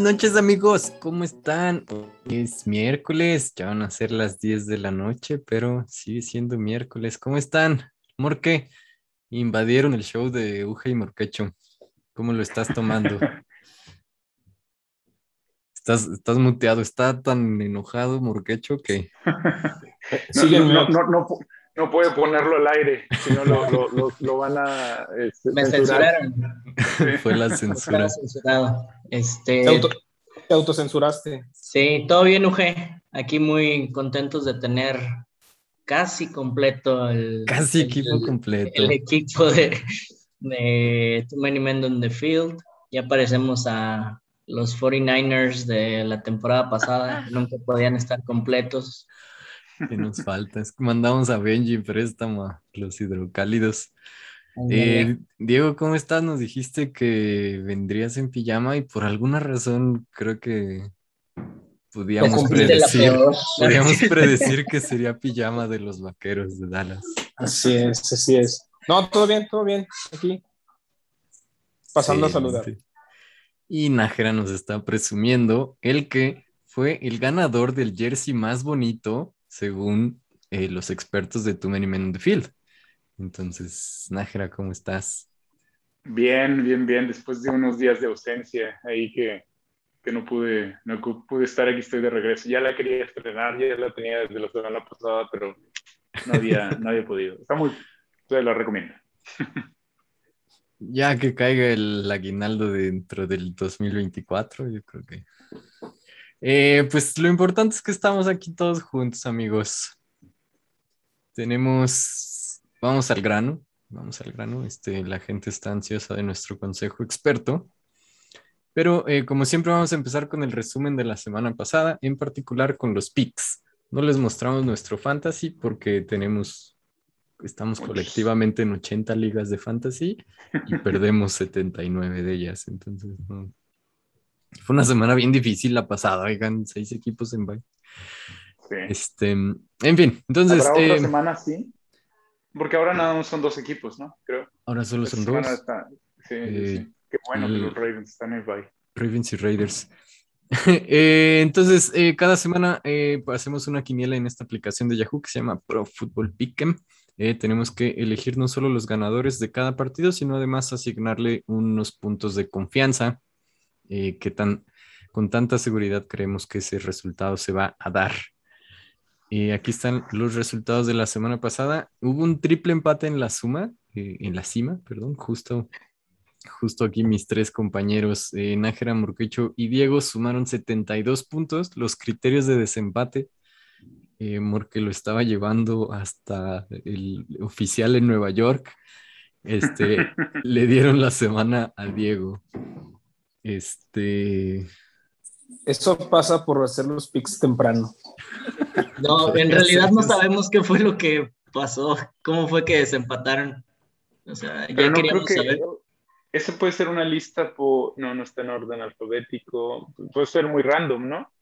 Buenas noches amigos, ¿cómo están? Es miércoles, ya van a ser las 10 de la noche, pero sigue siendo miércoles. ¿Cómo están? Morque, invadieron el show de Uja y Morquecho. ¿Cómo lo estás tomando? Estás, estás muteado, está tan enojado Morquecho que... no, no, no, puede ponerlo al aire, si no lo, van a... Este, Me censuraron. Fue la censura. Este... Te, autocensuraste. Sí, todo bien, Uge. Aquí muy contentos de tener casi completo el... Casi equipo completo. El equipo de, de Too Many Men on the Field. Ya aparecemos a los 49ers de la temporada pasada, nunca podían estar completos. Que nos falta. Es que mandamos a Benji préstamo a los hidrocálidos. Eh, Diego, ¿cómo estás? Nos dijiste que vendrías en pijama y por alguna razón creo que podíamos predecir, podíamos predecir que sería pijama de los vaqueros de Dallas. Así es, así es. No, todo bien, todo bien. Aquí. Pasando a saludar. Y Nájera nos está presumiendo el que fue el ganador del jersey más bonito según eh, los expertos de Too Many Men in the Field. Entonces, Nájera, ¿cómo estás? Bien, bien, bien. Después de unos días de ausencia ahí que, que no pude, no pude estar aquí, estoy de regreso. Ya la quería estrenar, ya la tenía desde la semana pasada, pero no había, no había podido. Está muy, se la recomiendo. Ya que caiga el aguinaldo dentro del 2024, yo creo que eh, pues lo importante es que estamos aquí todos juntos, amigos. Tenemos, vamos al grano, vamos al grano. Este, la gente está ansiosa de nuestro consejo experto. Pero eh, como siempre vamos a empezar con el resumen de la semana pasada, en particular con los picks. No les mostramos nuestro fantasy porque tenemos, estamos colectivamente en 80 ligas de fantasy y perdemos 79 de ellas. Entonces, no, fue una semana bien difícil la pasada, oigan, seis equipos en bye. Este, en fin, entonces. ¿Habrá otra eh, semana sí? Porque ahora nada más son dos equipos, ¿no? Creo. Ahora solo son dos. Sí, eh, Qué bueno que los Ravens están en bye. Ravens y Raiders. Eh, entonces, cada semana hacemos una quiniela en esta aplicación de Yahoo que se llama Pro Football Pick'em. tenemos que elegir no solo los ganadores de cada partido, sino además asignarle unos puntos de confianza eh, qué tan, con tanta seguridad creemos que ese resultado se va a dar. Y aquí están los resultados de la semana pasada. Hubo un triple empate en la suma, eh, en la cima, perdón, justo, justo aquí mis tres compañeros, eh, Nájera, Morquecho y Diego, sumaron 72 puntos. Los criterios de desempate, eh, Morque lo estaba llevando hasta el oficial en Nueva York, este, le dieron la semana a Diego. Este. Eso pasa por hacer los picks temprano. No, en realidad no sabemos qué fue lo que pasó, cómo fue que desempataron. O sea, ya queríamos saber. Eso puede ser una lista por. No, no está en orden alfabético. Puede ser muy random, ¿no?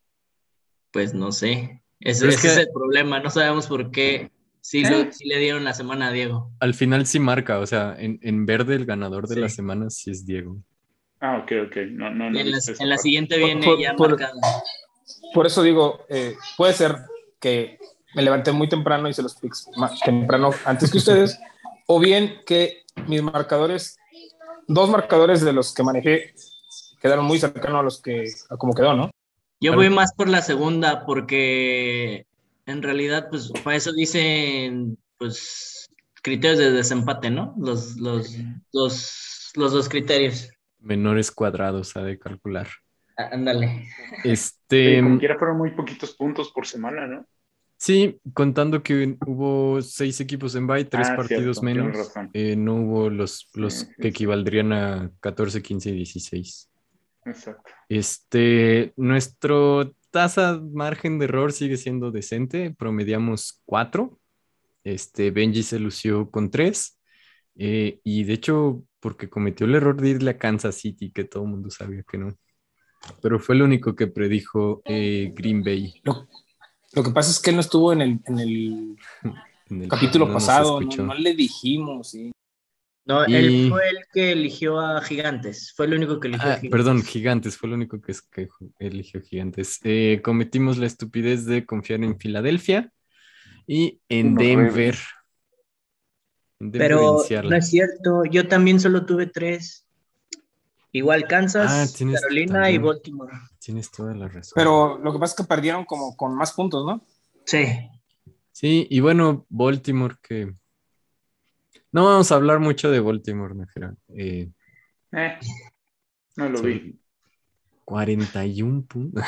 Pues no sé. Ese, es, el problema. No sabemos por qué sí, ¿Eh? le dieron la semana a Diego. Al final sí marca. O sea, en, en verde el ganador de la semana sí es Diego. Ah, ok, ok. No, no, no en, la, siguiente viene ya por, Por eso digo, eh, puede ser que me levanté muy temprano y se los picks temprano antes que ustedes, o bien que mis marcadores, dos marcadores de los que manejé, quedaron muy cercanos a los que, a como quedó, ¿no? Yo voy más por la segunda porque en realidad, pues, para eso dicen, pues, criterios de desempate, ¿no? Los, los, los, los dos criterios menores cuadrados ha de calcular. Ah, ándale. Este. como quiera fueron muy poquitos puntos por semana, ¿no? Sí, contando que hubo seis equipos en bye, tres ah, partidos menos. Eh, no hubo los, los que equivaldrían a 14, 15 y 16. Exacto. Este, nuestro tasa margen de error sigue siendo decente, promediamos cuatro. Este, Benji se lució con tres. Eh, y de hecho, porque cometió el error de irle a Kansas City, que todo el mundo sabía que no. Pero fue el único que predijo eh, Green Bay. Lo, que pasa es que él no estuvo en el, en el, capítulo pasado, no, le dijimos. No, él fue el que eligió a Gigantes. Fue el único que eligió a ah, Gigantes. Perdón, Gigantes, fue el único que, eligió Gigantes. Eh, cometimos la estupidez de confiar en Filadelfia y en Denver. Pero no es cierto, yo también solo tuve tres. Igual Kansas, ah, Carolina y Baltimore. Tienes toda la razón. Pero lo que pasa es que perdieron como con más puntos, ¿no? Sí. Sí, y bueno, Baltimore que no vamos a hablar mucho de Baltimore, Najera. Eh, eh, no lo vi. 41 puntos.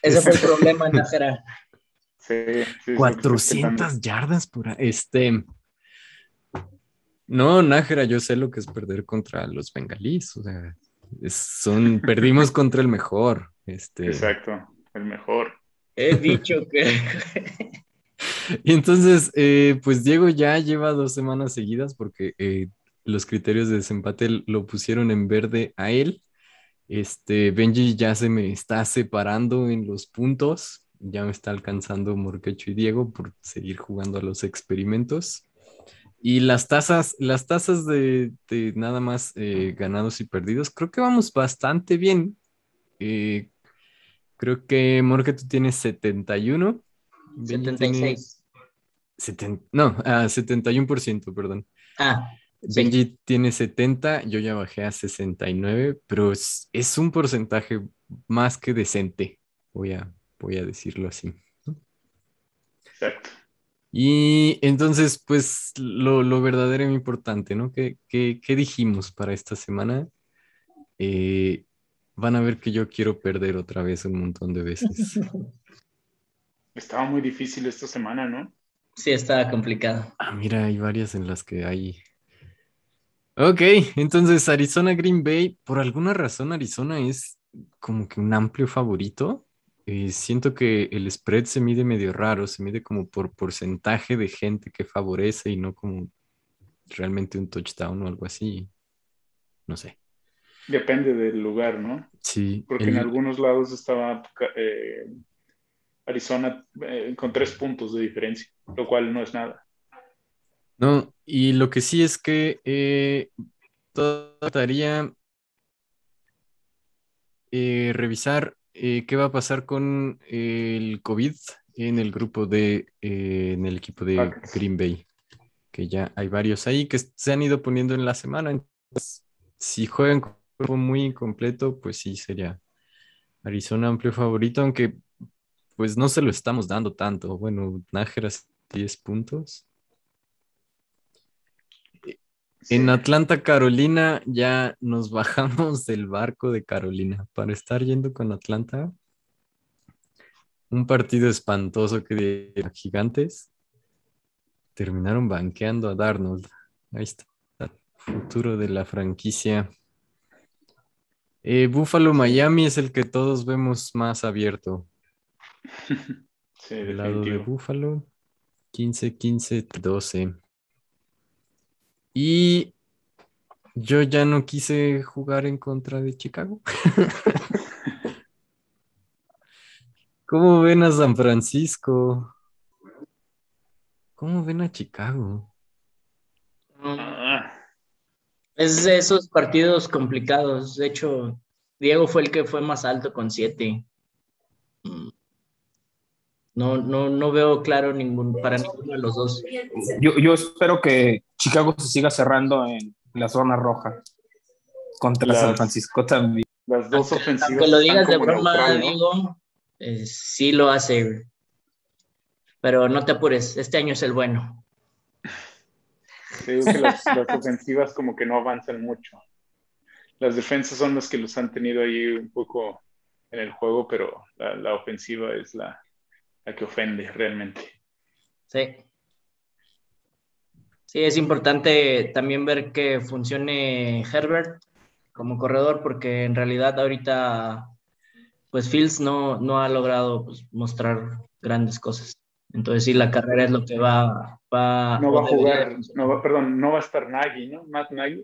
Ese, fue el problema, Najera. Sí, sí, 400 yardas por este. No, Nájera, yo sé lo que es perder contra los bengalíes. O sea, son, perdimos contra el mejor. Este... Exacto, el mejor. He dicho que. Y entonces, eh, pues Diego ya lleva dos semanas seguidas porque eh, los criterios de desempate lo pusieron en verde a él. Este, Benji ya se me está separando en los puntos, ya me está alcanzando Morquecho y Diego por seguir jugando a los experimentos. Y las tasas, las tasas de, nada más eh, ganados y perdidos, creo que vamos bastante bien. creo que Morquecho tiene 71 76. no, 71%, perdón. Ah. Benji tiene 70, yo ya bajé a 69, pero es, un porcentaje más que decente, voy a, voy a decirlo así. Exacto. Y entonces, pues lo, lo verdaderamente importante, ¿no? ¿Qué, qué, dijimos para esta semana? Eh, van a ver que yo quiero perder otra vez un montón de veces. Estaba muy difícil esta semana, ¿no? Sí, estaba complicado. Ah, mira, hay varias en las que hay. Ok, entonces Arizona Green Bay, por alguna razón Arizona es como que un amplio favorito. Eh, siento que el spread se mide medio raro, se mide como por porcentaje de gente que favorece y no como realmente un touchdown o algo así. No sé. Depende del lugar, ¿no? Sí. Porque en algunos lados estaba eh, Arizona eh, con tres puntos de diferencia, lo cual no es nada. No, y lo que sí es que eh, trataría revisar eh, qué va a pasar con el COVID en el grupo de, en el equipo de Green Bay, que ya hay varios ahí que se han ido poniendo en la semana. Entonces, si juegan con un grupo muy completo, pues sí sería Arizona amplio favorito, aunque pues no se lo estamos dando tanto. Bueno, Nájera 10 puntos. En Atlanta, Carolina, ya nos bajamos del barco de Carolina para estar yendo con Atlanta. Un partido espantoso que de gigantes. Terminaron banqueando a Darnold. Ahí está, el futuro de la franquicia. Eh, Buffalo, Miami es el que todos vemos más abierto. Sí, El lado de Búfalo. 15, 15, 12. Y yo ya no quise jugar en contra de Chicago. ¿Cómo ven a San Francisco? ¿Cómo ven a Chicago? Ah. Es de esos partidos complicados. De hecho, Diego fue el que fue más alto con 7. No, no, no veo claro ningún, para ninguno de los dos. Yo, yo espero que Chicago se siga cerrando en la zona roja contra San Francisco también. Las dos ofensivas. Aunque lo digas de broma, digo, eh, sí lo hace. Pero no te apures, este año es el bueno. Creo que las, ofensivas como que no avanzan mucho. Las defensas son las que los han tenido ahí un poco en el juego, pero la ofensiva es la, la que ofende realmente. Sí. Sí, es importante también ver que funcione Herbert como corredor, porque en realidad ahorita, pues Fields no, no ha logrado pues, mostrar grandes cosas. Entonces sí, la carrera es lo que va, va no va a jugar, no va, perdón, no va a estar Nagy, ¿no? Matt Nagy.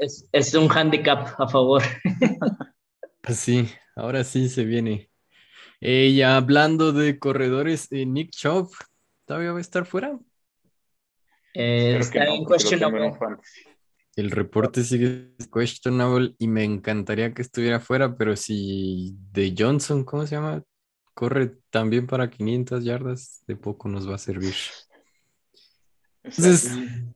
Es, es, un handicap a favor. Pues sí, ahora sí se viene. Y hablando de corredores, eh, Nick Chubb todavía va a estar fuera. Eh, está no, en questionable. El reporte sigue questionable y me encantaría que estuviera fuera, pero si de Johnson, ¿cómo se llama? Corre también para 500 yardas, de poco nos va a servir. Entonces,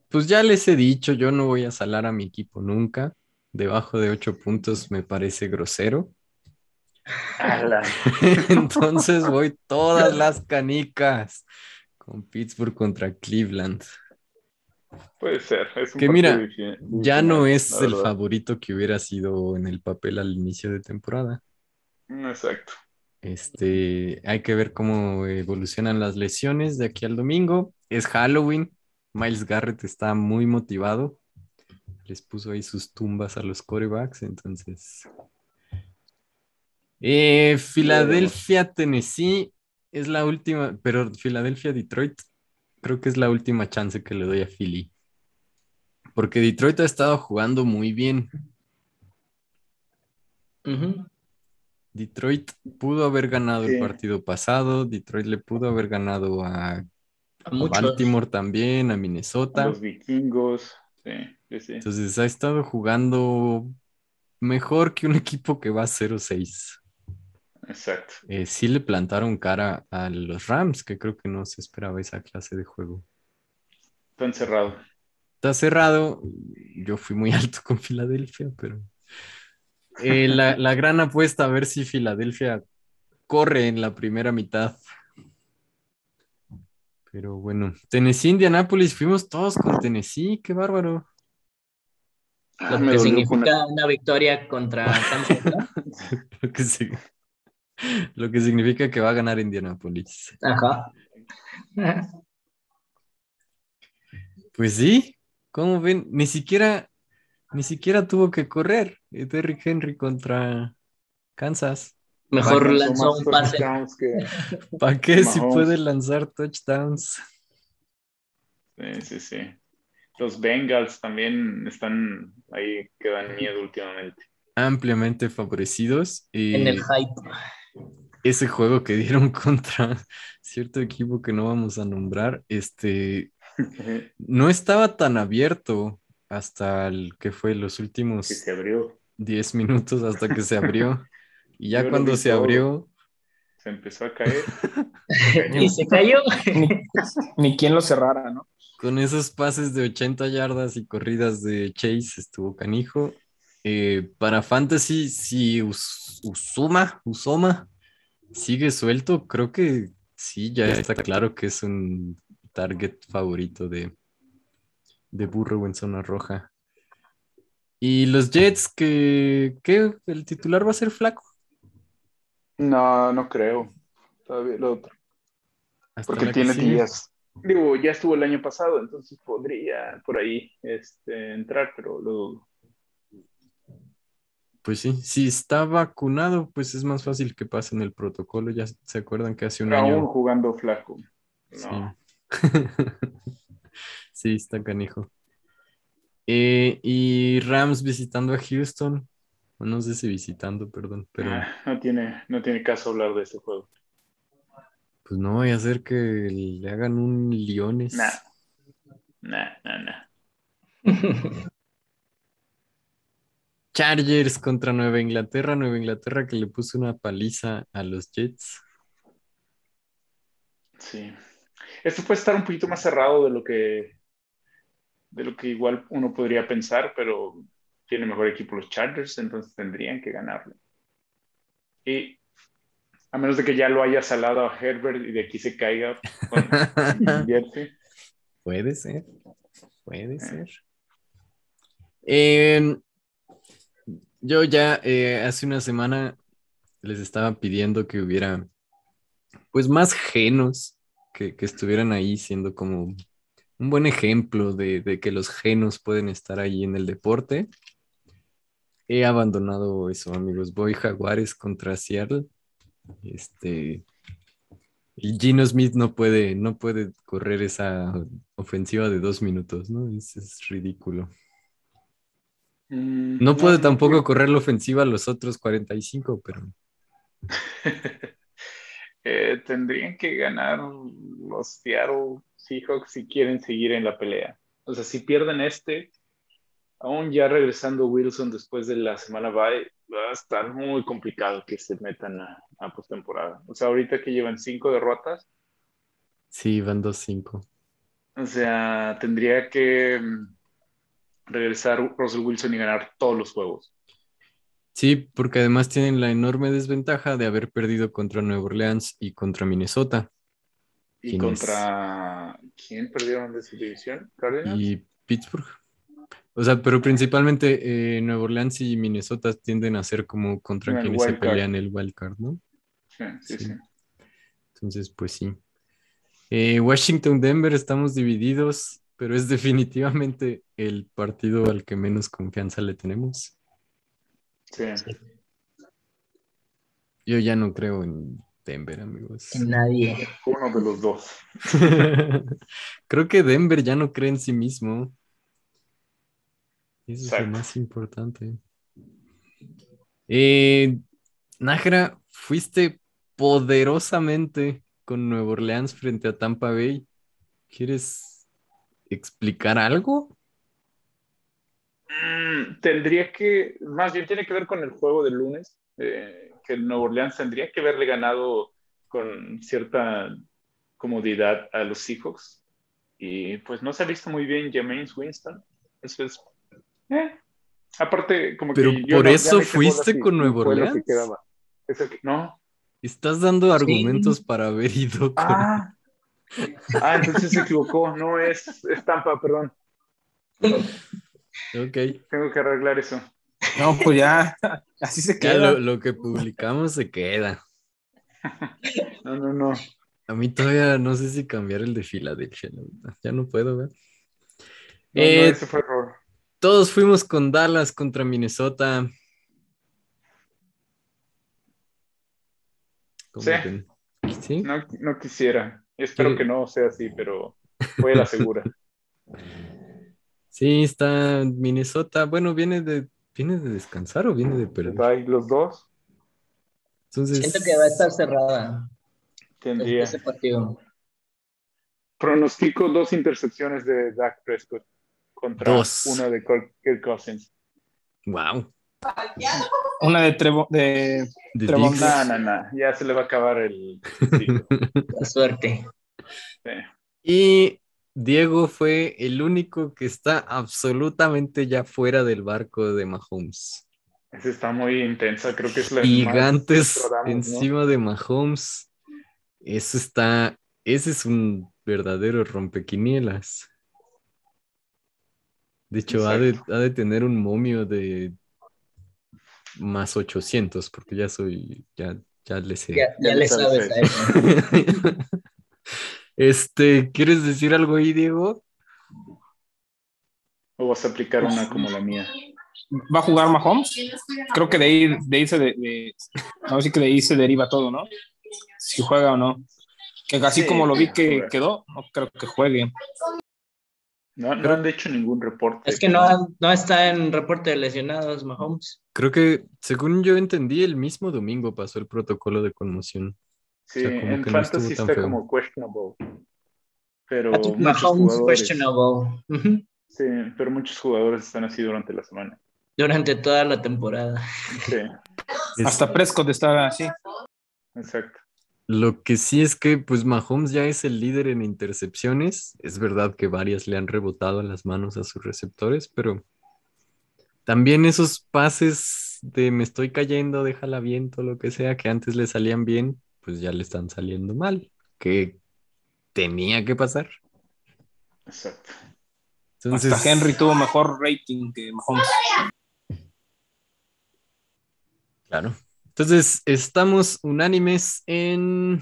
pues ya les he dicho, yo no voy a salar a mi equipo nunca. Debajo de 8 puntos me parece grosero. Entonces voy todas las canicas con Pittsburgh contra Cleveland. Puede ser. Es un Que mira, Ya no es el verdad. favorito que hubiera sido en el papel al inicio de temporada. Exacto. Este, hay que ver cómo evolucionan las lesiones de aquí al domingo. Es Halloween. Miles Garrett está muy motivado. Les puso ahí sus tumbas a los corebacks, entonces. Eh, Filadelfia, Tennessee es la última, pero Filadelfia, Detroit, creo que es la última chance que le doy a Philly. Porque Detroit ha estado jugando muy bien. Detroit pudo haber ganado el partido pasado, Detroit le pudo haber ganado a, A a muchos. Baltimore también, a Minnesota. Los vikingos. Sí, sí, sí. Entonces ha estado jugando mejor que un equipo que va 0-6. Exacto. Eh, sí le plantaron cara a los Rams, que creo que no se esperaba esa clase de juego. Está encerrado. Está cerrado. Yo fui muy alto con Filadelfia, pero eh, la, la gran apuesta a ver si Filadelfia corre en la primera mitad. Pero bueno, Tennessee, Indianapolis, fuimos todos con Tennessee, qué bárbaro. Ah, Lo que significa una victoria contra Kansas, ¿no? Lo que, sig- lo que significa que va a ganar Indianapolis. Ajá. Pues sí, ¿cómo ven? Ni siquiera, ni siquiera tuvo que correr Derrick Henry contra Kansas. Mejor Lanzó un pase. que- ¿Para qué si puede lanzar touchdowns? Sí, sí, sí. Los Bengals también están ahí que dan miedo últimamente. Ampliamente favorecidos. Y En el hype. Ese juego que dieron contra cierto equipo que no vamos a nombrar, este, no estaba tan abierto hasta el que fue los últimos se abrió. 10 minutos hasta que se abrió. Y ya Yo cuando se abrió, Se empezó a caer. Y se cayó. Ni, ni quien lo cerrara, ¿no? con esos pases de 80 yardas y corridas de Chase estuvo canijo. Eh, para Fantasy, si Us- Usuma, Usoma sigue suelto, creo que sí, ya está claro que es un target favorito de, de Burrow en zona roja. Y los Jets, que, que el titular va a ser flaco. No, no creo. Todavía lo otro. Hasta Porque tiene días. Digo, ya estuvo el año pasado, entonces podría por ahí este, entrar, pero lo dudo. Pues sí, si está vacunado, pues es más fácil que pase en el protocolo. Ya se acuerdan que hace un aún año. jugando flaco. Sí. No. Sí, está canijo. Eh, y Rams visitando a Houston. No sé si visitando, perdón, pero Ah, no, tiene, no tiene caso hablar de ese juego. pues no voy a hacer que le hagan un Leones. Nah. Nah, nah, nah. Chargers contra Nueva Inglaterra. Nueva Inglaterra que le puso una paliza a los Jets. Sí. Esto puede estar un poquito más cerrado de lo que de lo que igual uno podría pensar, pero tiene mejor equipo los Chargers, entonces tendrían que ganarlo. Y a menos de que ya lo haya salado a Herbert y de aquí se caiga con Jersey. Puede ser, puede ser. Eh, yo ya eh, hace una semana les estaba pidiendo que hubiera pues más genos que, que estuvieran ahí siendo como un buen ejemplo de, de que los genos pueden estar ahí en el deporte. He abandonado eso, amigos. Voy Jaguares contra Seattle. Este, y Gino Smith no puede, no puede correr esa ofensiva de dos minutos, ¿no? Es ridículo. Mm, No puede no tampoco correr la ofensiva a los otros 45, pero Eh, tendrían que ganar los Seattle Seahawks si quieren seguir en la pelea. O sea, si pierden este, aún ya regresando Wilson después de la semana bye, va a estar muy complicado que se metan a, a postemporada. O sea, ahorita que llevan cinco derrotas. Sí, van dos cinco. O sea, tendría que mm, regresar Russell Wilson y ganar todos los juegos. Sí, porque además tienen la enorme desventaja de haber perdido contra Nueva Orleans y contra Minnesota. ¿Y contra quién perdieron de su división? ¿Cardinals? Y Pittsburgh. O sea, pero principalmente eh, Nueva Orleans y Minnesota tienden a ser como contra quienes se pelean el wild card, ¿no? Sí, sí, sí. Entonces, pues sí. Eh, Washington-Denver estamos divididos, pero es definitivamente el partido al que menos confianza le tenemos. Sí. Yo ya no creo en Denver, amigos. En nadie. Uno de los dos. creo que Denver ya no cree en sí mismo. Eso es lo más importante. Eh, Nájera, fuiste poderosamente con Nueva Orleans frente a Tampa Bay. ¿Quieres explicar algo? Mm, tendría que, más bien tiene que ver con el juego del lunes, eh, que el Nueva Orleans tendría que haberle ganado con cierta comodidad a los Seahawks. Y pues no se ha visto muy bien James Winston. Eso es eh. Aparte, como Pero que. por eso fuiste con Nuevo Orleans. no. Estás dando argumentos para haber ido. Ah. Ah, entonces se equivocó. No es estampa, perdón. Ok. Tengo que arreglar eso. No, pues ya, así se queda. Lo, lo, que publicamos se queda. No, no, no. A mí todavía no sé si cambiar el de Filadelfia. Ya no puedo, ver. No, eh, no, ese fue error. Todos fuimos con Dallas contra Minnesota. Sí. ¿Sí? No, no, quisiera. Espero que no sea así, pero fue la segura. Sí, está Minnesota. Bueno, viene de, ¿viene de descansar o viene de perder? Hay los dos. Entonces... Siento que va a estar cerrada. Tendría. Ese partido. Pronostico dos intercepciones de Dak Prescott contra Dos. una de Kirk Cousins. Wow. Una de Trevo, de, De Trevon. No, no, no. Ya se le va a acabar el. La suerte. Sí. Y Diego fue el único que está absolutamente ya fuera del barco de Mahomes. Esa está muy intensa. Creo que es la. Gigantes más rodamos, ¿no? encima de Mahomes. Eso está. Ese es un verdadero rompequinielas. De hecho, ha de, ha de tener un momio de más 800, porque ya soy, ya, ya le sé. Ya, ya le sabes a eso. Este, ¿quieres decir algo ahí, Diego? O vas a aplicar una como la mía. ¿Va a jugar Mahomes? Creo que de ahí, de ahí se, de, de- no, sí que de ahí se deriva todo, ¿no? Si juega o no. Que así Sí, como lo vi que quedó, no creo que juegue. No, no han hecho ningún reporte. Es que no, no está en reporte de lesionados, Mahomes. Creo que, según yo entendí, el mismo domingo pasó el protocolo de conmoción. Sí, o sea, como en que Fantasy está feo. como questionable. Pero Mahomes questionable. Sí, pero muchos jugadores están así durante la semana. Durante toda la temporada. Sí, Hasta Prescott estaba así. exacto. Lo que sí es que, pues, Mahomes ya es el líder en intercepciones. Es verdad que varias le han rebotado en las manos a sus receptores, pero también esos pases de me estoy cayendo, déjala viento, lo que sea, que antes le salían bien, pues ya le están saliendo mal, que tenía que pasar. Exacto. Entonces, Hasta Henry tuvo mejor rating que Mahomes. Claro. Entonces, estamos unánimes en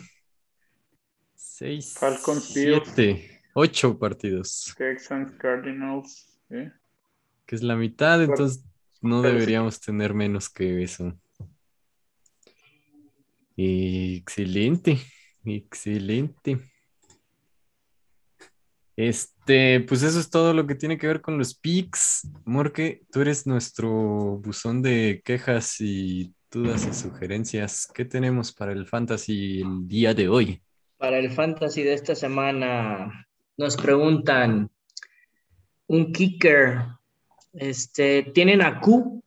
seis, Falcons, Bills. siete, ocho partidos, Texans, Cardinals. ¿sí? que es la mitad, entonces no deberíamos tener menos que eso. Excelente, excelente. Este, pues eso es todo lo que tiene que ver con los picks. Morque, tú eres nuestro buzón de quejas y dudas y sugerencias. ¿Qué tenemos para el fantasy el día de hoy? Para el fantasy de esta semana, Nos preguntan, un kicker, este, tienen a Q,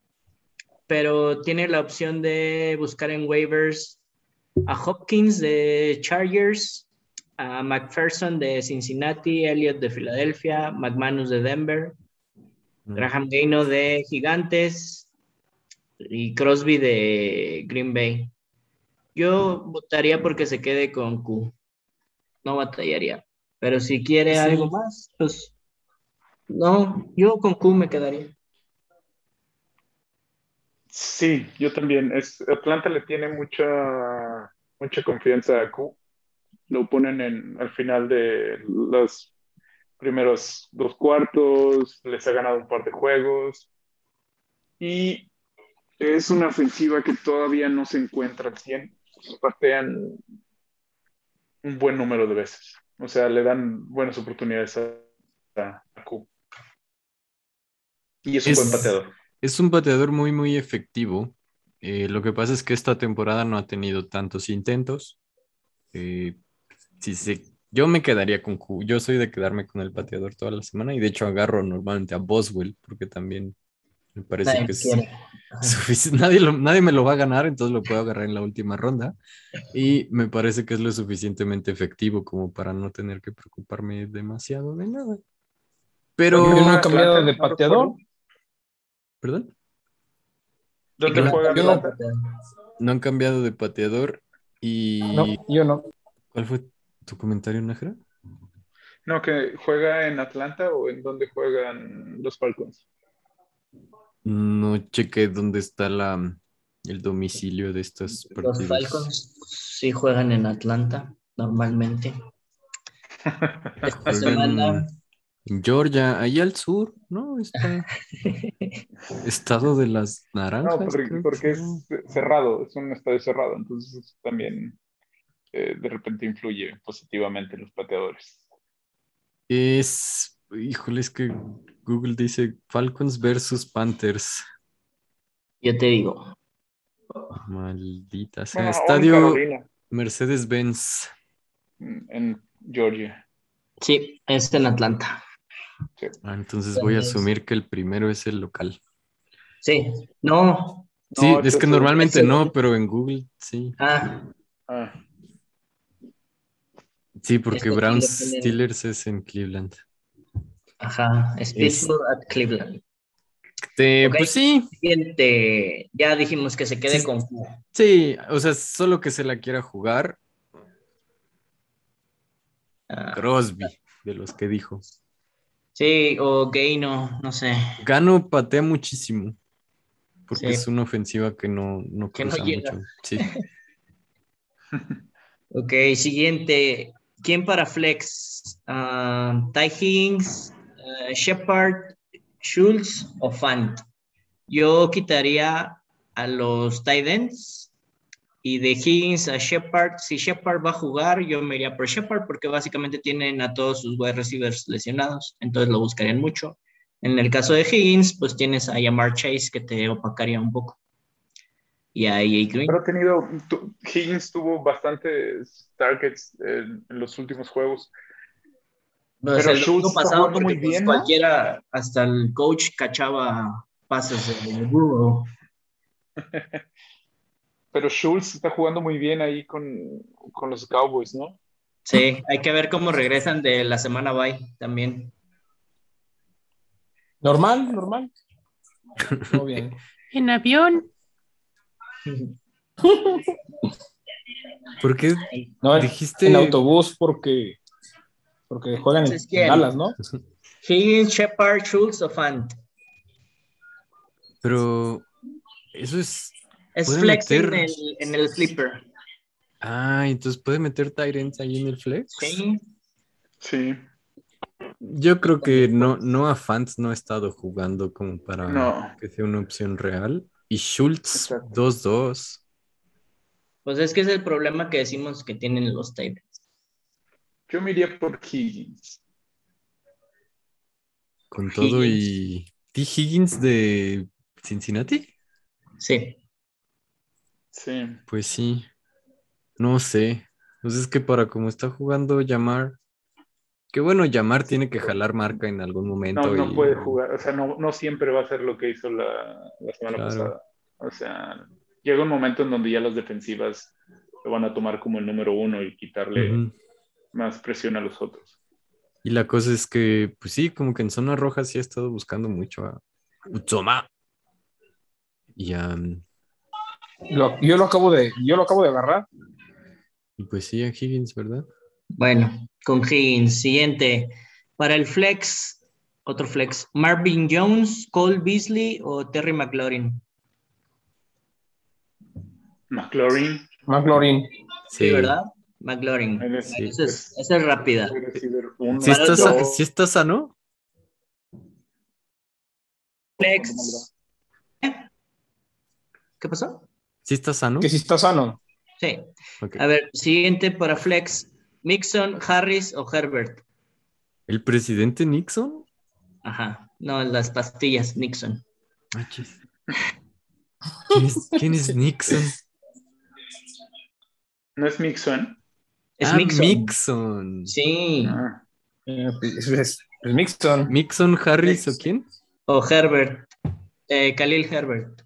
pero tiene la opción de buscar en waivers a Hopkins de Chargers, a McPherson de Cincinnati, Elliott de Filadelfia, McManus de Denver, Mm. Graham Gaino de Gigantes y Crosby de Green Bay. Yo votaría porque se quede con Q. No batallaría. Pero si quiere Sí. algo más, pues no, yo con Q me quedaría. Sí, yo también. Es, Atlanta le tiene mucha, mucha confianza a Q. Lo ponen en, al final de los primeros dos cuartos, les ha ganado un par de juegos. Y es una ofensiva que todavía no se encuentra al 100. Patean un buen número de veces. O sea, le dan buenas oportunidades a, a- a Q. Y es un Es- buen pateador. Es un pateador muy, muy efectivo. Eh, lo que pasa es que esta temporada no ha tenido tantos intentos. Eh, si se- yo me quedaría con Q. Yo soy de quedarme con el pateador toda la semana y de hecho agarro normalmente a Boswell porque también me parece Nadie que es quiere. Ajá. sufici- Nadie, lo- nadie me lo va a ganar, entonces lo puedo agarrar en la última ronda. Y me parece que es lo suficientemente efectivo como para no tener que preocuparme demasiado de nada. Pero, Yo no he Atlanta, cambiado de no pateador. ¿perdón? ¿Dónde no juega yo no- Atlanta? No han cambiado de pateador. ¿Y No, yo no. cuál fue tu comentario, Nájera? No, que juega en Atlanta o en dónde juegan los Falcons. No chequé dónde está la, el domicilio de estos Los partidos. Falcons sí juegan en Atlanta normalmente. Esta semana en Georgia, ahí al sur, ¿no? Está estado de las naranjas. No, porque, es cerrado, es un estadio cerrado, entonces eso también eh, de repente influye positivamente en los pateadores. Es, híjole, es que Google dice Falcons versus Panthers. yo te digo, Maldita sea. En Estadio Mercedes-Benz. en Georgia. sí, es en Atlanta. Ah, entonces voy a asumir que el primero es el local. Sí, no. Sí, No, es que normalmente no, pero en Google sí. Ah, Ah, Sí, porque tienen. Steelers es en Cleveland. Ajá, Es- Pittsburgh at Cleveland. Este, Ok. Pues sí, Siguiente, ya dijimos que se quede Sí. con Q. sí, o sea, solo que se la quiera jugar Ah, Crosby, de los que dijo. sí, o Gaino, no sé. Gano patea muchísimo, porque Sí. es una ofensiva que no, no Que no cruza mucho. Sí. Ok, siguiente. ¿Quién para Flex? Ty Higgins, eh, Shepard, Schultz o Fant. Yo quitaría a los tight ends y de Higgins a Shepard. Si Shepard va a jugar, yo me iría por Shepard porque básicamente tienen a todos sus wide receivers lesionados, entonces lo buscarían mucho. En el caso de Higgins, pues tienes a Yamar Chase que te opacaría un poco. Y a AJ Green. pero ha tenido, Higgins tuvo bastantes targets en, en los últimos juegos. No, Pero es el Schultz pasado muy pues, bien, ¿no? cualquiera, hasta el coach cachaba pases de Burrow. Pero Schultz está jugando muy bien ahí con, con los Cowboys, ¿no? Sí, hay que ver cómo regresan de la semana bye también. Normal, normal. Todo bien. En avión. ¿Por qué No, dijiste? en autobús porque, porque juegan en, Entonces, ¿quién? en Dallas, ¿no? Higgins, Shepard, Schultz o Fant. Pero eso es. Es Puede flex en, meter- el, en el sleeper. Ah, entonces puede meter Tyrants ahí en el flex. Sí. Sí. Yo creo que no, no a Fans no ha estado jugando como para No. que sea una opción real. Y Schultz Exacto. 2-2. Pues es que es el problema que decimos que tienen los Titans. Yo me iría por Higgins. Con todo y. ¿T. Higgins de Cincinnati? Sí. Sí. Pues sí. No sé. Pues es que para como está jugando Yamar, Que bueno, llamar tiene que jalar marca en algún momento. No, no y- puede jugar, o sea, no, no siempre va a ser lo que hizo la, la semana Claro. pasada. O sea, llega un momento en donde ya las defensivas lo van a tomar como el número uno y quitarle. Más presión a los otros. Y la cosa es que, pues sí, como que en zona roja sí ha estado buscando mucho a Utsoma. Y, Lo- yo lo acabo de, yo lo acabo de agarrar. y pues sí, a Higgins, ¿verdad? Bueno, con Higgins. Siguiente. Para el flex, otro flex. Marvin Jones, Cole Beasley o Terry McLaurin. McLaurin, McLaurin. Sí, ¿verdad? McLaurin. Sí. Esa es, esa es rápida. ¿Sí está, otro- sí está sano? Flex. ¿Qué pasó? ¿Sí está sano? Que si está sano. Sí. A ver, siguiente para flex. Mixon, Harris o Herbert. ¿El presidente Nixon? Ajá. No, las pastillas, Nixon. Ah. ¿Quién es, quién es Nixon? ¿No es Mixon? Es ah, Mixon. Mixon. Sí. Ah, Eh, Es, Mixon. ¿Mixon Harris o quién? O Herbert. Eh, Khalil Herbert.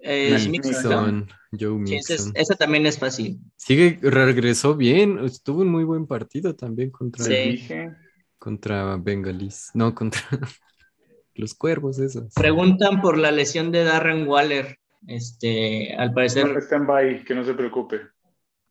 Eh, es Mixon. Mixon. ¿no? Mixon. Joe Sí, esa, también es fácil. Sigue, regresó bien. Estuvo en muy buen partido también contra, Sí. contra Bengalis. No, contra los cuervos esos. Preguntan por la lesión de Darren Waller. Este, al parecer, No, está en bye, que no se preocupe.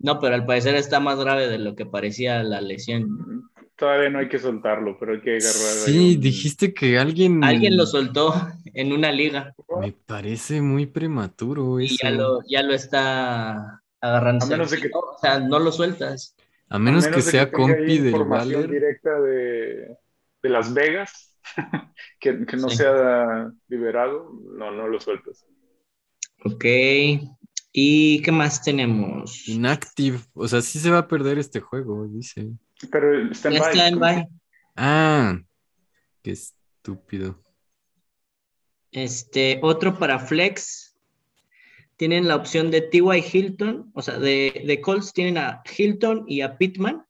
No, pero al parecer está más grave de lo que parecía la lesión. Todavía no hay que soltarlo, pero hay que agarrar. ahí Sí, un- dijiste que alguien... Alguien lo soltó en una liga Me parece muy prematuro y eso. ya lo, ya lo está agarrando. A menos de que- O sea, no lo sueltas. A menos, a que de sea ahí compi información Waller. directa de, de Las Vegas, que, que no Sí. sea liberado, no, no lo sueltas. Ok. ¿Y qué más tenemos? Inactive. O sea, sí se va a perder este juego, dice. Pero está en Ya bye. está en bye. Ah, qué estúpido. Este, otro para Flex. Tienen la opción de T.Y. Hilton, o sea, de, de Colts tienen a Hilton y a Pittman,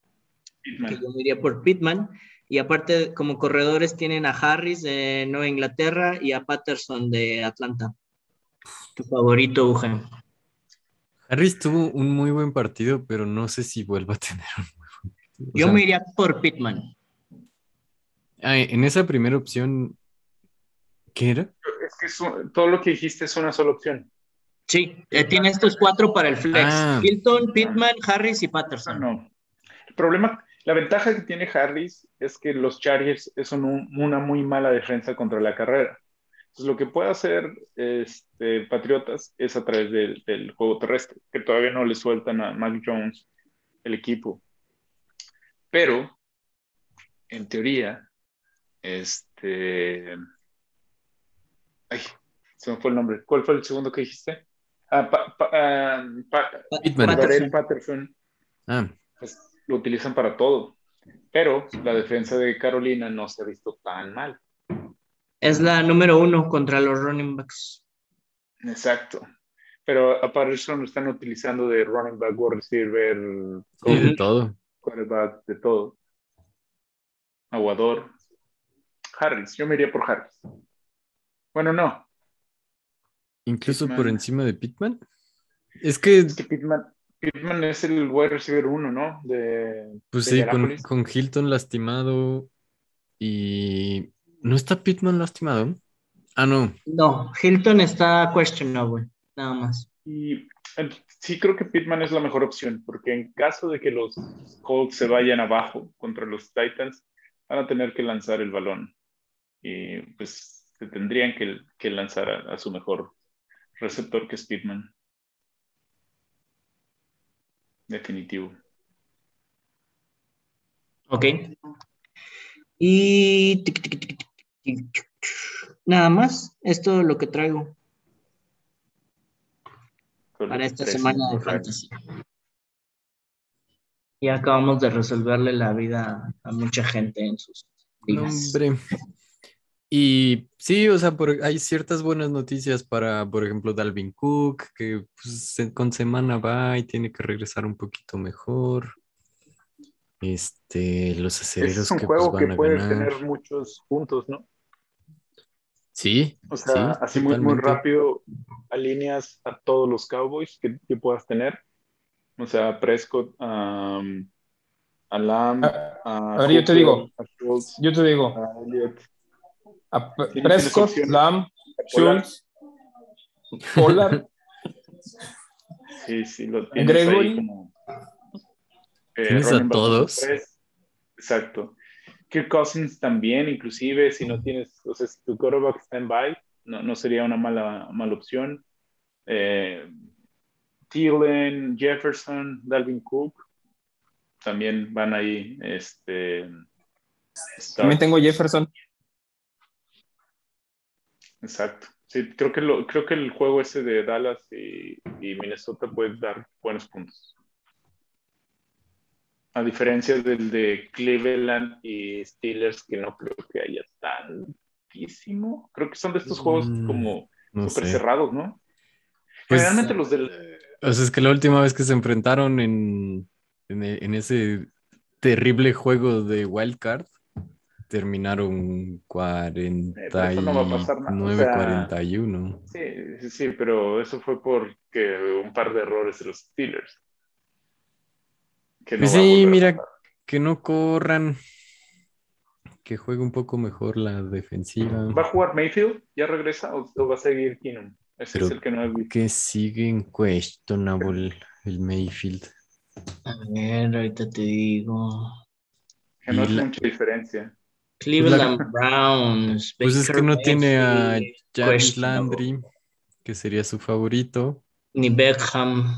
que Pittman. yo me iría por Pittman. Y aparte, como corredores, tienen a Harris de Nueva Inglaterra y a Patterson de Atlanta. Tu favorito, Ujan. Harris tuvo un muy buen partido, pero no sé si vuelva a tener un muy buen partido. Yo sea, me iría por Pittman. ah, en esa primera opción, ¿qué era? Es que es un- todo lo que dijiste es una sola opción. Sí, eh, tiene estos cuatro para el Flex. Ah. Hilton, Pittman, Harris y Patterson. no. El problema, la ventaja que tiene Harris es que los Chargers son un- una muy mala defensa contra la carrera. Entonces, lo que puede hacer este, Patriotas es a través del, del juego terrestre, que todavía no le sueltan a Mac Jones el equipo. Pero, en teoría, este. Ay, se me fue el nombre. ¿Cuál fue el segundo que dijiste? Ah, pa- pa- ah, pa- Patterson Ah, pues, lo utilizan para todo. Pero la defensa de Carolina no se ha visto tan mal. Es la número uno contra los running backs. Exacto. Pero a Patterson lo están utilizando de running back, wide receiver, sí, de todo. quarterback, de todo. Aguador. Harris, yo me iría por Harris. Bueno, no. Incluso por encima de Pittman. Es que, Es que Pittman, Pittman es el wide receiver uno, ¿no? De, pues de sí, con, con Hilton lastimado y... ¿No está Pittman lastimado? Ah, no. No, Hilton está questionable, nada más. Y sí creo que Pittman es la mejor opción, porque en caso de que los Colts se vayan abajo contra los Titans, van a tener que lanzar el balón. Y pues se tendrían que, que lanzar a, a su mejor receptor, que es Pittman. Definitivo. Ok. Y tic, tic, tic, nada más, es todo lo que traigo para esta tres semana de en fantasy. Y acabamos de resolverle la vida a mucha gente en sus vidas. hombre. Y sí, o sea, por- hay ciertas buenas noticias para, por ejemplo, Dalvin Cook, que pues, con semana va y tiene que regresar un poquito mejor. Este, los aceleros Es un que pues, juego que van a puede ganar. tener muchos puntos, ¿no? Sí, O sea, sí, así muy, muy rápido alineas a todos los Cowboys que, que puedas tener. O sea, a Prescott, um, a Lamb, Ah, a, a ver, yo te digo. a Schultz, Yo te digo, a Elliott. a Prescott. Lamb. Schultz, Pollard, Sí, sí, lo tienes Gregory. ahí como. eh, ¿Tienes a todos? Exacto. Kirk Cousins también, inclusive, si no tienes, o sea, si tu quarterback está en bye, no, no sería una mala, mala opción. Eh, Thielen, Jefferson, Dalvin Cook, también van ahí, este... también tengo Jefferson. Exacto. Sí, creo que, lo, creo que el juego ese de Dallas y, y Minnesota puede dar buenos puntos. A diferencia del de Cleveland y Steelers, que no creo que haya tantísimo. Creo que son de estos juegos Mm, como No súper cerrados, ¿no? Pues, Generalmente los del... O sea, es que la última vez que se enfrentaron en, en, en ese terrible juego de Wild Card, terminaron Eh, pero eso no o 49-41. Sí, sí, sí, pero eso fue porque un par de errores de los Steelers. Que Pues sí, mira, que no corran, que juegue un poco mejor la defensiva, ¿Va a jugar Mayfield? ¿Ya regresa o, o va a seguir Keenum? Ese Pero- es el que no he visto. que sigue en questionable el Mayfield. A ver, ahorita te digo. Que no la- mucha diferencia. Cleveland Browns. Pues es que no tiene a questionable. Landry, que sería su favorito. Ni Beckham.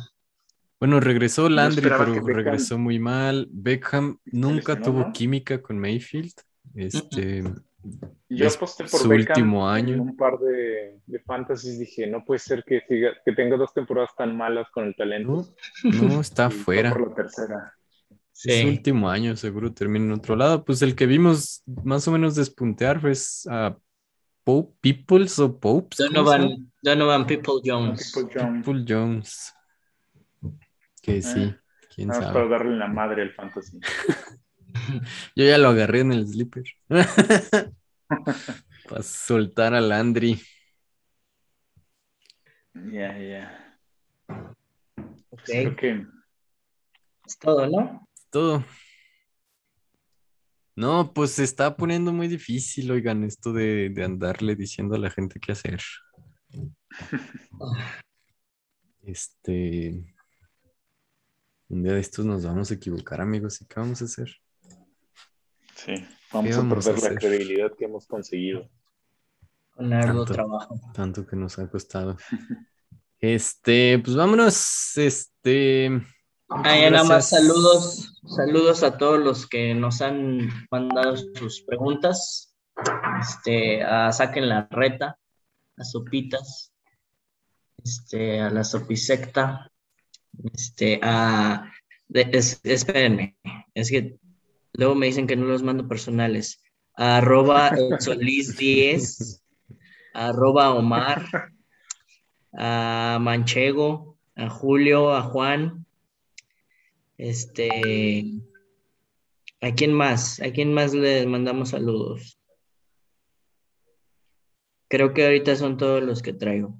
Bueno, regresó Landry, esperaba pero regresó muy mal. Beckham nunca tuvo ¿no? química con Mayfield. Este, Yo aposté por su Beckham último año. en un par de, de fantasies. Dije, no puede ser que, siga, que tenga dos temporadas tan malas con el talento. no, no está fuera. por la tercera. Es su Sí. último año, seguro termina en otro lado. Pues el que vimos más o menos despuntear fue a Pope Peoples o Popes. Donovan, Donovan People Jones. People Jones. People Jones. Que sí, quién Nada sabe. para darle la madre al fantasy. Yo ya lo agarré en el sleeper. Para soltar a Landry. Ya, ya. Ok, Creo que es todo, ¿no? Todo. No, pues se está poniendo muy difícil, oigan, esto de, de andarle diciendo a la gente qué hacer. Este. Un día de estos nos vamos a equivocar, amigos. ¿Y qué vamos a hacer? sí, vamos ¿Qué a perder la credibilidad que hemos conseguido. Con arduo Tanto. trabajo. Tanto que nos ha costado. Este, pues vámonos. Este. Ah, ya nada más saludos, saludos a todos los que nos han mandado sus preguntas. Este, a Saquen la Reta, a Sopitas, este, a la Sopisecta, este, a de- es- espérenme, es que luego me dicen que no los mando personales. Arroba Solís 10, a arroba Omar, a Manchego, a Julio, a Juan, este, ¿a quién más? ¿A quién más les mandamos saludos? Creo que ahorita son todos los que traigo.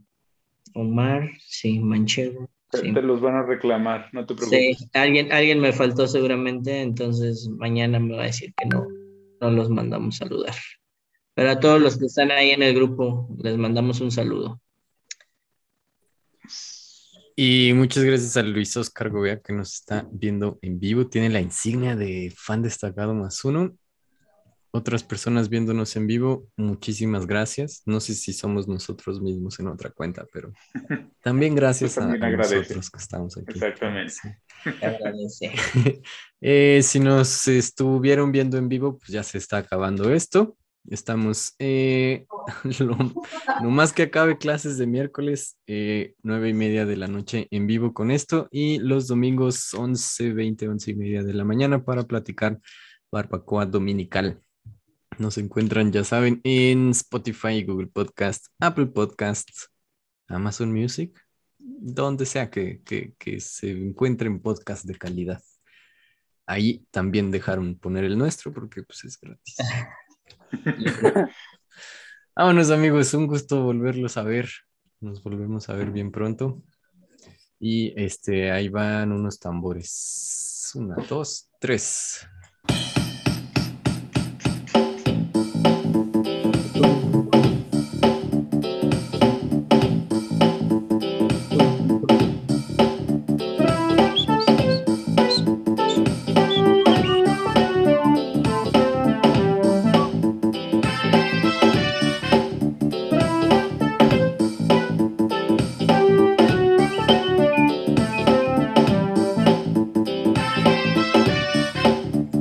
Omar, sí, Manchego, sí. te los van a reclamar, no te preocupes. Sí, alguien, alguien me faltó seguramente, entonces mañana me va a decir que no, no los mandamos saludar. Pero a todos los que están ahí en el grupo, les mandamos un saludo. Y muchas gracias a Luis Oscar Gobea que nos está viendo en vivo. Tiene la insignia de fan destacado más uno. Otras personas viéndonos en vivo, muchísimas gracias. No sé si somos nosotros mismos en otra cuenta, pero también gracias a, a nosotros que estamos aquí. Exactamente. Sí. Eh, si nos estuvieron viendo en vivo, pues ya se está acabando esto. Estamos, eh, lo, lo más que acabe clases de miércoles, eh, nueve y media de la noche en vivo con esto y los domingos 11, 20, 11 y media de la mañana para platicar barbacoa dominical. Nos encuentran, ya saben, en Spotify, Google Podcast, Apple Podcasts, Amazon Music, donde sea que, que, que se encuentren podcasts de calidad. ahí también dejaron poner el nuestro porque pues es gratis. Vámonos amigos, un gusto volverlos a ver. Nos volvemos a ver bien pronto. Y este, ahí van unos tambores. Una, dos, tres.